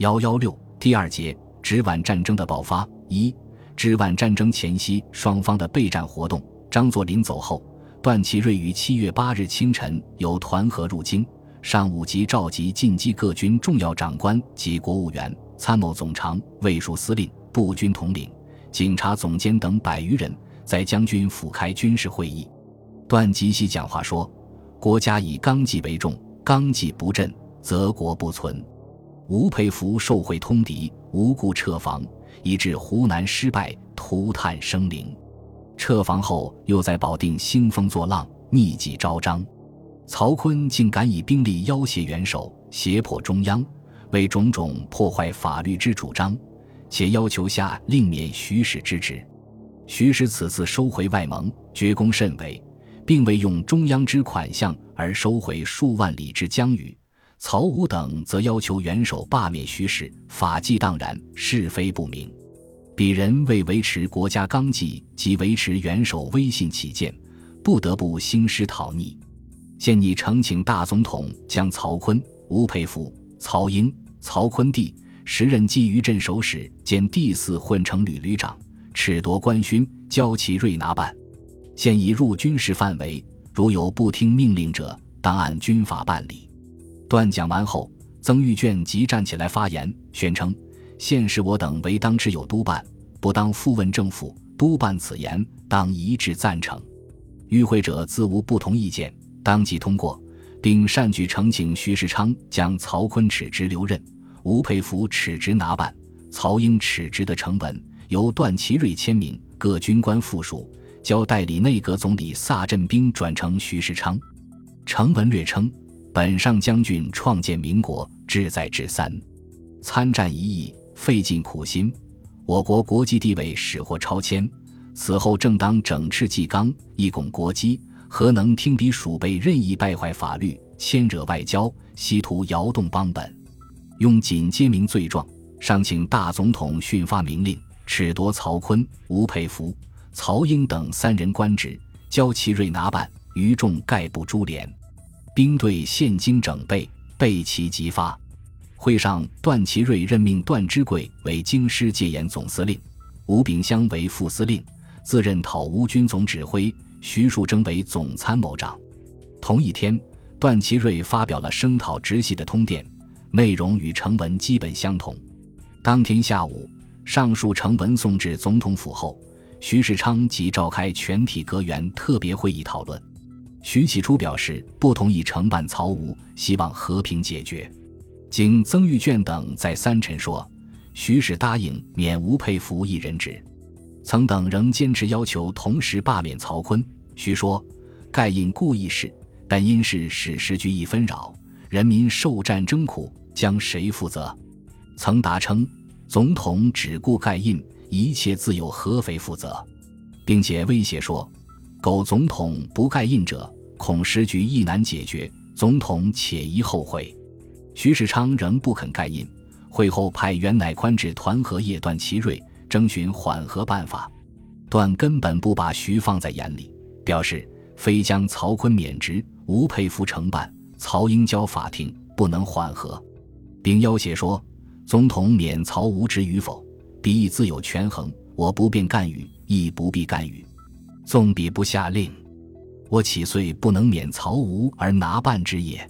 幺幺六第二节，直皖战争的爆发。一、直皖战争前夕，双方的备战活动。张作霖走后，段祺瑞于七月八日清晨由团河入京，上午即召集进击各军重要长官及国务员、参谋总长、卫戍司令、步军统领、警察总监等百余人，在将军府开军事会议。段吉喜讲话说：“国家以纲纪为重，纲纪不振，则国不存。吴佩孚受贿通敌，无故撤防，以致湖南失败，涂炭生灵。撤防后，又在保定兴风作浪，逆计招张。曹锟竟敢以兵力要挟元首，胁迫中央，为种种破坏法律之主张，且要求下令免徐氏之职。徐氏此次收回外蒙，决功甚伟。”并未用中央之款项而收回数万里之疆域，曹武等则要求元首罢免徐氏，法纪荡然，是非不明。鄙人为维持国家纲纪及维持元首威信起见，不得不兴师讨逆。现拟呈请大总统将曹锟、吴佩孚、曹英、曹锟弟时任蓟于镇守使兼第四混成旅旅长，褫夺官勋，交其瑞拿办。现已入军事范围，如有不听命令者，当按军法办理。段讲完后，曾玉卷即站起来发言，宣称：“现时我等唯当之有督办，不当复问政府。督办此言，当一致赞成。与会者自无不同意见，当即通过，并善举呈请徐世昌将曹锟耻职留任，吴佩孚耻职拿办，曹英耻职的成文，由段祺瑞签名，各军官附属。”交代理内阁总理萨镇兵转呈徐世昌，成文略称：本上将军创建民国，志在至三，参战一役，费尽苦心，我国国际地位始获超迁。此后正当整治纪纲，以巩国基，何能听彼鼠辈任意败坏法律，牵惹外交，希图摇动邦本？用仅揭明罪状，上请大总统训发明令，褫夺曹锟、吴佩孚。曹英等三人官职，交其瑞拿办，余众概不株连。兵队现经整备，备齐即发。会上，段祺瑞任命段芝贵为京师戒严总司令，吴炳湘为副司令，自任讨吴军总指挥，徐树铮为总参谋长。同一天，段祺瑞发表了声讨直系的通电，内容与成文基本相同。当天下午，上述成文送至总统府后。徐世昌即召开全体阁员特别会议讨论。徐启初表示不同意承办曹吴，希望和平解决。经曾玉卷等再三陈说，徐氏答应免吴佩孚一人职。曾等仍坚持要求同时罢免曹锟。徐说：“盖因故意事，但因是使时局一纷扰，人民受战争苦，将谁负责？”曾答称：“总统只顾盖印。”一切自有合肥负责，并且威胁说：“苟总统不盖印者，恐时局亦难解决。总统且宜后悔。”徐世昌仍不肯盖印。会后派袁乃宽至团河叶段祺瑞，征询缓和办法。段根本不把徐放在眼里，表示非将曹锟免职，吴佩孚承办，曹英交法庭，不能缓和，并要挟说：“总统免曹无职与否？”彼亦自有权衡，我不便干预，亦不必干预。纵彼不下令，我岂遂不能免曹吴而拿办之也？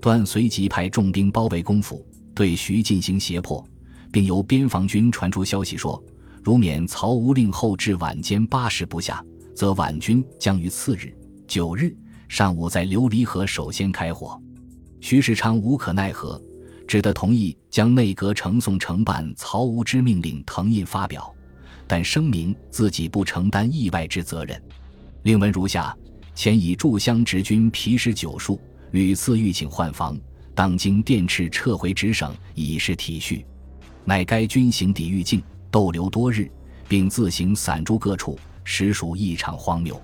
段随即派重兵包围公府，对徐进行胁迫，并由边防军传出消息说，如免曹吴令后至晚间八时不下，则皖军将于次日九日上午在琉璃河首先开火。徐世昌无可奈何。只得同意将内阁呈送承办曹吴之命令誊印发表，但声明自己不承担意外之责任。令文如下：前以驻湘直军皮实九数，屡次欲请换防，当经电斥撤回直省，以示体恤。乃该军行抵御境，逗留多日，并自行散诸各处，实属异常荒谬。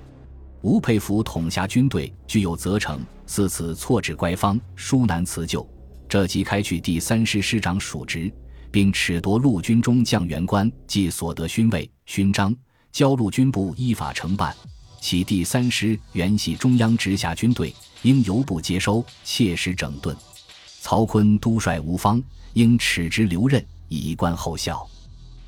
吴佩孚统辖军队，具有责成，似此错指乖方，殊难辞咎。这即开去第三师师长属职，并褫夺陆军中将员官即所得勋位勋章，交陆军部依法承办。其第三师原系中央直辖军队，应由部接收，切实整顿。曹锟督率吴方，应耻之留任，以观后效。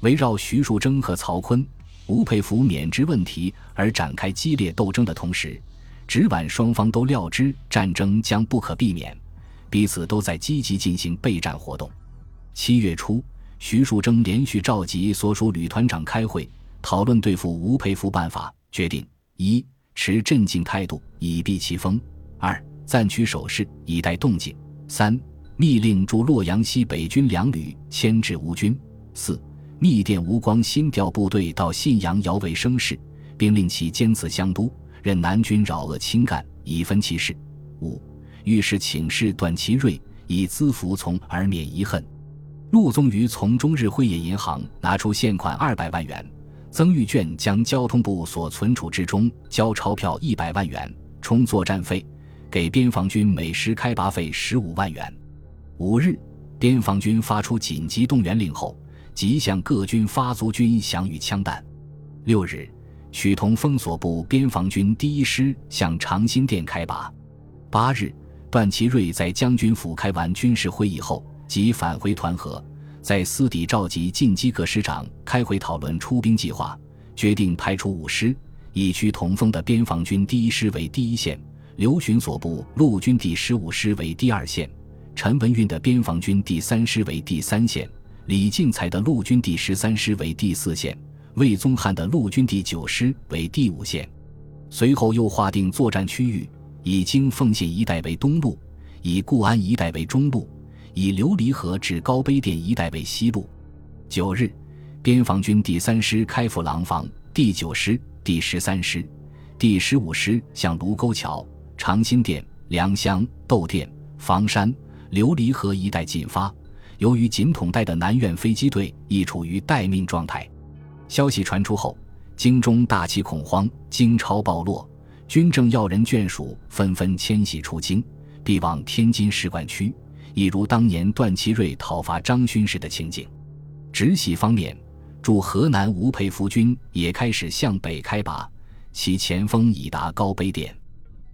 围绕徐树铮和曹锟、吴佩孚免职问题而展开激烈斗争的同时，直皖双方都料知战争将不可避免，彼此都在积极进行备战活动。七月初，徐树铮连续召集所属旅团长开会，讨论对付吴佩孚办法，决定：一、持镇静态度，以避其锋；二、暂取守势，以待动静；三、密令驻洛阳西北军两旅牵制吴军；四、密电吴光新调部队到信阳遥卫声势，并令其兼此相督。任南军扰恶清干，以分其事。五，御史请示段祺瑞，以资服从而免遗恨。陆宗舆从中日汇业银行拿出现款二百万元，曾玉卷将交通部所存储之中交钞票一百万元充作战费，给边防军每时开拔费十五万元。五日，边防军发出紧急动员令后，即向各军发足军饷与枪弹。六日。许同封锁部边防军第一师向长辛店开拔。八日，段祺瑞在将军府开完军事会议后，即返回团河，在私底召集晋机各师长开会讨论出兵计划，决定派出五师，以区同封的边防军第一师为第一线，刘巡所部陆军第十五师为第二线，陈文运的边防军第三师为第三线，李进才的陆军第十三师为第四线。魏宗翰的陆军第九师为第五线，随后又划定作战区域，以京奉县一带为东路，以固安一带为中路，以琉璃河至高碑店一带为西路。九日，边防军第三师开赴廊坊，第九师、第十三师、第十五师向卢沟桥、长辛店、良乡、窦店、房山、琉璃河一带进发。由于锦统带的南苑飞机队亦处于待命状态。消息传出后，京中大起恐慌，京超暴落，军政要人眷属纷纷迁徙出京，避往天津使馆区，一如当年段祺瑞讨伐张勋时的情景。直系方面，驻河南吴佩孚军也开始向北开拔，其前锋已达高碑店。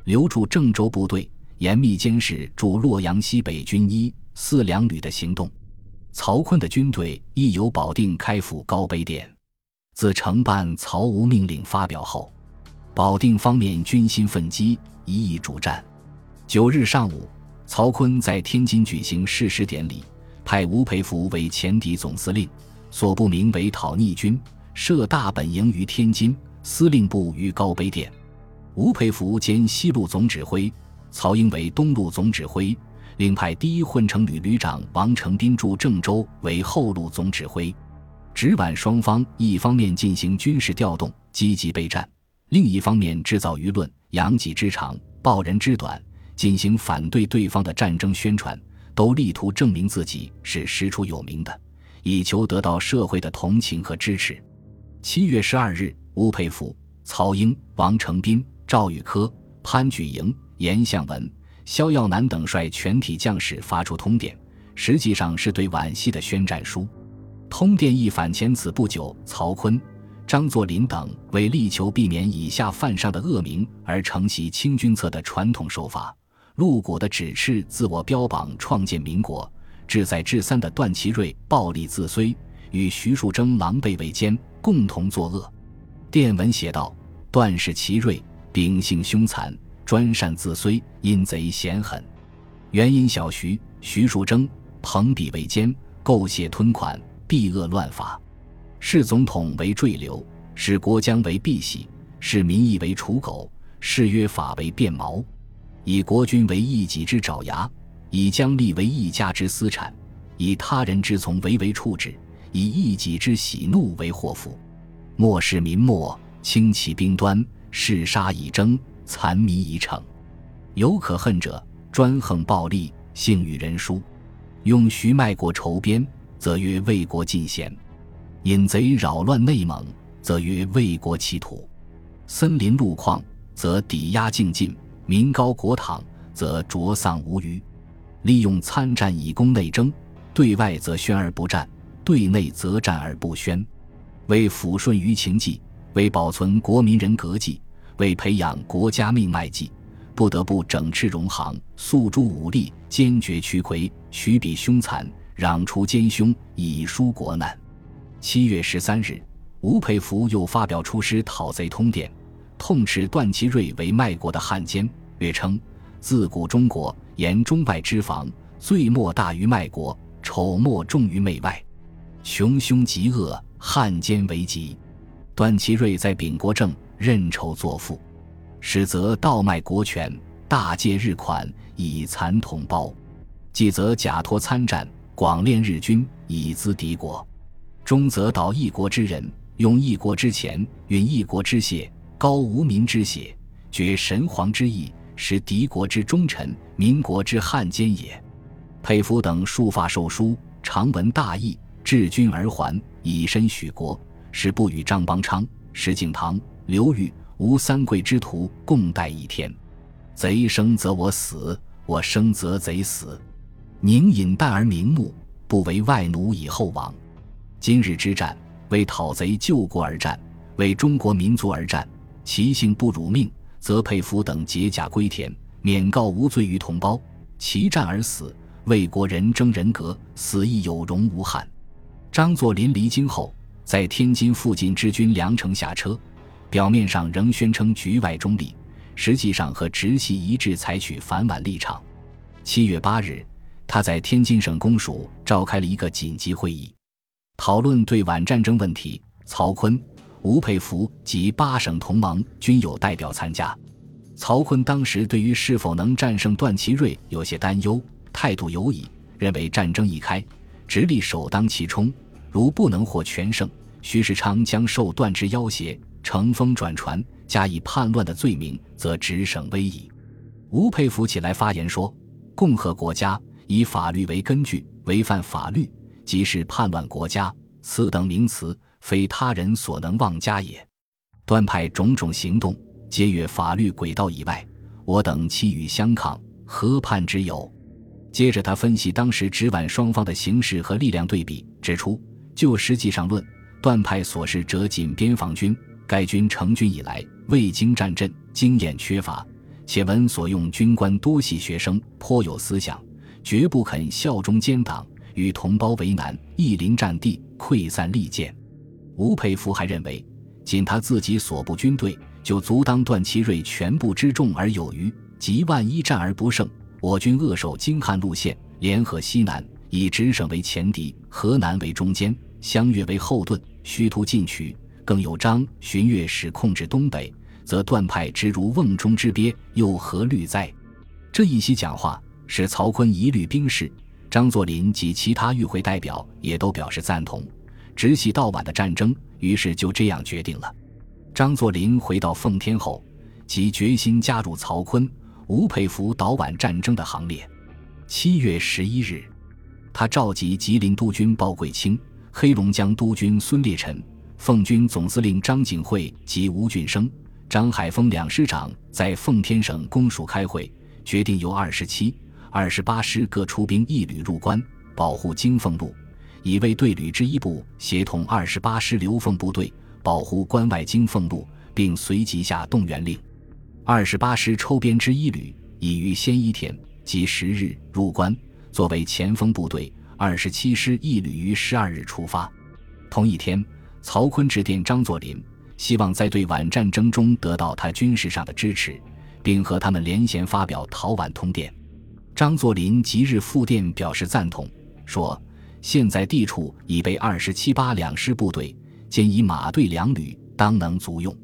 留驻郑州部队严密监视驻洛阳西北军一四两旅的行动。曹锟的军队亦由保定开赴高碑店。自承办曹吴命令发表后，保定方面军心奋激，一意主战。九日上午，曹锟在天津举行誓师典礼，派吴佩孚为前敌总司令，所部名为讨逆军，设大本营于天津，司令部于高碑店。吴佩孚兼西路总指挥，曹英为东路总指挥，另派第一混成旅旅长王承斌驻郑州为后路总指挥。直皖双方一方面进行军事调动，积极备战；另一方面制造舆论，扬己之长，报人之短，进行反对对方的战争宣传，都力图证明自己是师出有名的，以求得到社会的同情和支持。七月十二日，吴佩孚、曹英、王承斌、赵玉科、潘举营、严向文、萧耀南等率全体将士发出通电，实际上是对皖系的宣战书。通电一反前此不久，曹锟、张作霖等为力求避免以下犯上的恶名而承袭清君侧的传统手法，露骨的指斥自我标榜创建民国、志在至三的段祺瑞暴力自衰，与徐树铮狼狈为奸，共同作恶。电文写道：“段氏奇瑞，秉性凶残，专擅自衰，阴贼险狠。原因小徐、徐树铮朋比为奸，构陷吞款。”避恶乱法，视总统为坠流，视国将为避喜，视民意为刍狗，视约法为变毛，以国君为一己之爪牙，以疆吏为一家之私产，以他人之从为为处置，以一己之喜怒为祸福。漠视民末，轻其兵端，嗜杀以争，残民以逞。有可恨者，专横暴力，性与人殊，用徐卖国筹边。则曰为国尽贤；引贼扰乱内蒙，则曰为国企土；森林路况，则抵押境进；民高国躺，则浊丧无余。利用参战以攻内争，对外则宣而不战，对内则战而不宣。为抚顺舆情计，为保存国民人格计，为培养国家命脉计，不得不整治戎行，诉诸武力，坚决驱魁，取彼凶残。攘除奸凶，以纾国难。七月十三日，吴佩孚又发表出师讨贼通电，痛斥段祺瑞为卖国的汉奸，略称：自古中国沿中外之防，罪莫大于卖国，丑莫重于媚外，穷凶极恶，汉奸为极。段祺瑞在秉国政，任仇作父，始则盗卖国权，大借日款以残同胞；继则假托参战，广练日军以资敌国；终则倒一国之人，用一国之钱，运一国之血，高无民之血，绝神皇之意，使敌国之忠臣，民国之汉奸也。佩服等束发受书，长闻大义，治军而还，以身许国。是不与张邦昌、石敬瑭、刘裕、吴三桂之徒共戴一天。贼生则我死，我生则贼死。宁饮淡而明目，不为外奴以后亡。今日之战，为讨贼救国而战，为中国民族而战。其性不辱命，则佩服等解甲归田，免告无罪于同胞。其战而死，为国人争人格，死亦有容无憾。张作霖离京后。在天津附近之军粮城下车，表面上仍宣称局外中立，实际上和直系一致采取反皖立场。七月八日，他在天津省公署召开了一个紧急会议，讨论对皖战争问题。曹锟、吴佩孚及八省同盟均有代表参加。曹锟当时对于是否能战胜段祺瑞有些担忧，态度犹疑，认为战争一开，直隶首当其冲。如不能获全胜，徐世昌将受段之要挟，乘风转船，加以叛乱的罪名，则直省危矣。吴佩孚起来发言说：“共和国家以法律为根据，违反法律即是叛乱国家，此等名词非他人所能妄加也。段派种种行动，皆越法律轨道以外，我等弃与相抗，何叛之有？”接着他分析当时直皖双方的形势和力量对比，指出。就实际上论，段派所示者仅边防军，该军成军以来未经战阵，经验缺乏，且闻所用军官多系学生，颇有思想，绝不肯效忠奸党，与同胞为难，亦临战地，溃散利剑。吴佩孚还认为，仅他自己所部军队就足当段祺瑞全部之众而有余，即万一战而不胜，我军扼守京汉路线，联合西南，以直省为前敌，河南为中间。湘粤为后盾，虚突进取，更有张巡阅使控制东北，则段派之如瓮中之鳖，又何虑哉？这一席讲话使曹锟一律兵士，张作霖及其他与会代表也都表示赞同。直系到皖的战争，于是就这样决定了。张作霖回到奉天后，即决心加入曹锟、吴佩孚导皖战争的行列。七月十一日，他召集吉林督军鲍贵卿。黑龙江督军孙烈臣、奉军总司令张景惠及吴俊升、张海峰两师长在奉天省公署开会，决定由二十七、二十八师各出兵一旅入关，保护京凤路，以卫队旅之一部协同二十八师刘奉部队保护关外金凤路，并随即下动员令。二十八师抽编之一旅已于先一天即十日入关，作为前锋部队。二十七师一旅于十二日出发。同一天，曹锟致电张作霖，希望在对皖战争中得到他军事上的支持，并和他们联衔发表讨皖通电。张作霖即日复电表示赞同，说：“现在地处已被二十七八两师部队，兼以马队两旅，当能足用。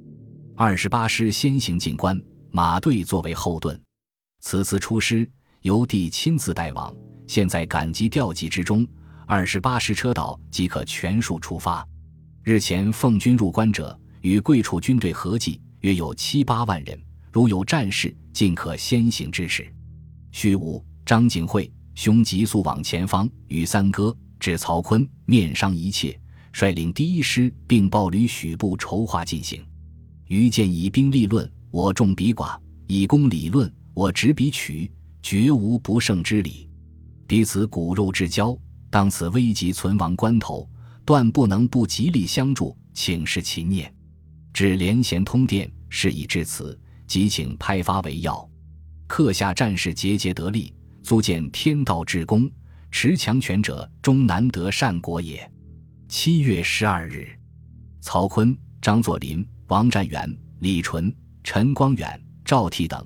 二十八师先行进关，马队作为后盾。此次出师，由弟亲自带往。”现在赶集调集之中，二十八师车到即可全数出发。日前奉军入关者，与贵处军队合计约有七八万人。如有战事，尽可先行支持。虚无张景惠兄急速往前方，与三哥至曹锟面商一切，率领第一师并报旅许部筹划进行。余见以兵立论，我众比寡；以功理论，我执比取，绝无不胜之理。彼此骨肉之交，当此危急存亡关头，断不能不极力相助，请示勤念。至连衔通电，事已至此，即请拍发为要。刻下战士节节得利，足见天道至公，持强权者，终难得善果也。七月十二日，曹锟、张作霖、王占元、李纯、陈光远、赵倜等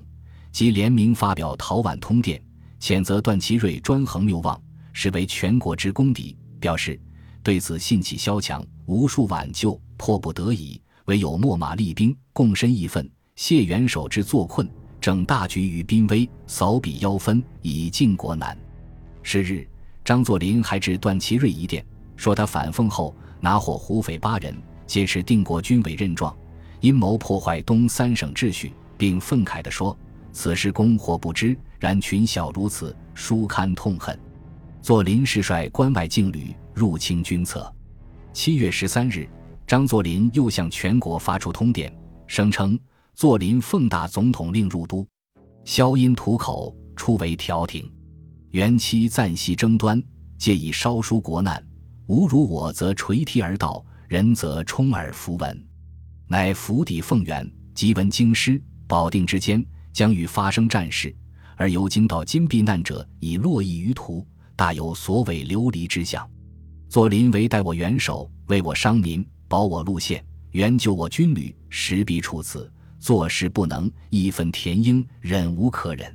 即联名发表《讨宛通电》，谴责段祺瑞专横谬妄，实为全国之公敌，表示对此信气消强，无数挽救，迫不得已，唯有秣马厉兵，共申义愤，谢元首之作困，整大局于濒危，扫彼妖分，以靖国难。是日，张作霖还致段祺瑞一电，说他反奉后拿获胡匪八人，皆持定国军委任状，阴谋破坏东三省秩序，并愤慨地说。此事公或不知，然群小如此，殊堪痛恨。作霖是率关外劲旅入侵军策。七月十三日，张作霖又向全国发出通电，声称作霖奉大总统令入都，萧因屠口，初为调停。元期暂息争端，借以稍纾国难。吾如我，则垂涕而道；人则充耳弗闻。乃府邸奉元，即闻京师保定之间。将欲发生战事，而由京到今避难者已络绎于途，大有所谓流离之象。作霖为待我元首，为我伤民，保我路线，援救我军旅，实必处此，做事不能，义愤填膺，忍无可忍。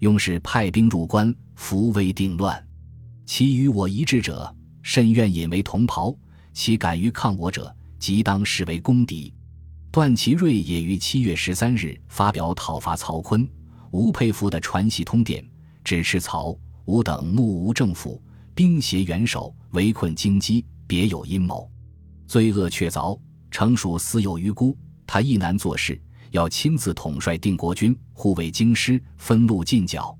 用是派兵入关，扶危定乱。其与我一致者，甚愿引为同袍；其敢于抗我者，即当视为公敌。段祺瑞也于七月十三日发表讨伐曹锟、吴佩孚的传檄通电，指斥曹、吴等目无政府，兵挟元首，围困京畿，别有阴谋，罪恶确凿，诚属私有余辜。他亦难做事，要亲自统帅定国军，护卫京师，分路进剿，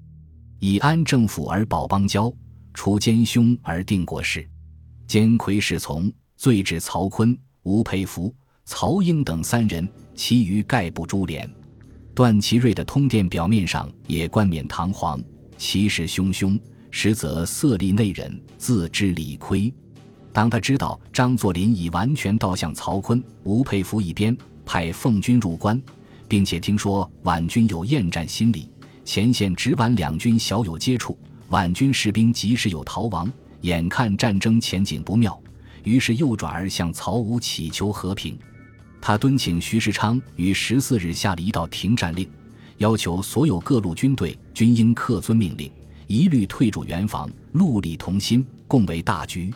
以安政府而保邦交，除奸凶而定国事。奸魁侍从，罪至曹锟、吴佩孚。曹英等三人，其余概不株连。段祺瑞的通电表面上也冠冕堂皇，气势汹汹，实则色厉内荏，自知理亏。当他知道张作霖已完全倒向曹锟、吴佩孚一边，派奉军入关，并且听说皖军有厌战心理，前线直皖两军小有接触，皖军士兵即使有逃亡，眼看战争前景不妙，于是又转而向曹吴乞求和平。他敦请徐世昌于十四日下了一道停战令，要求所有各路军队均应恪遵命令，一律退驻原防，戮力同心，共为大局。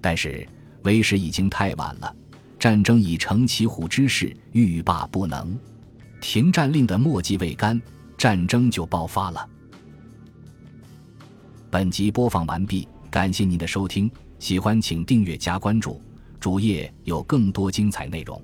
但是为时已经太晚了，战争已成骑虎之势，欲罢不能。停战令的墨迹未干，战争就爆发了。本集播放完毕，感谢您的收听，喜欢请订阅加关注，主页有更多精彩内容。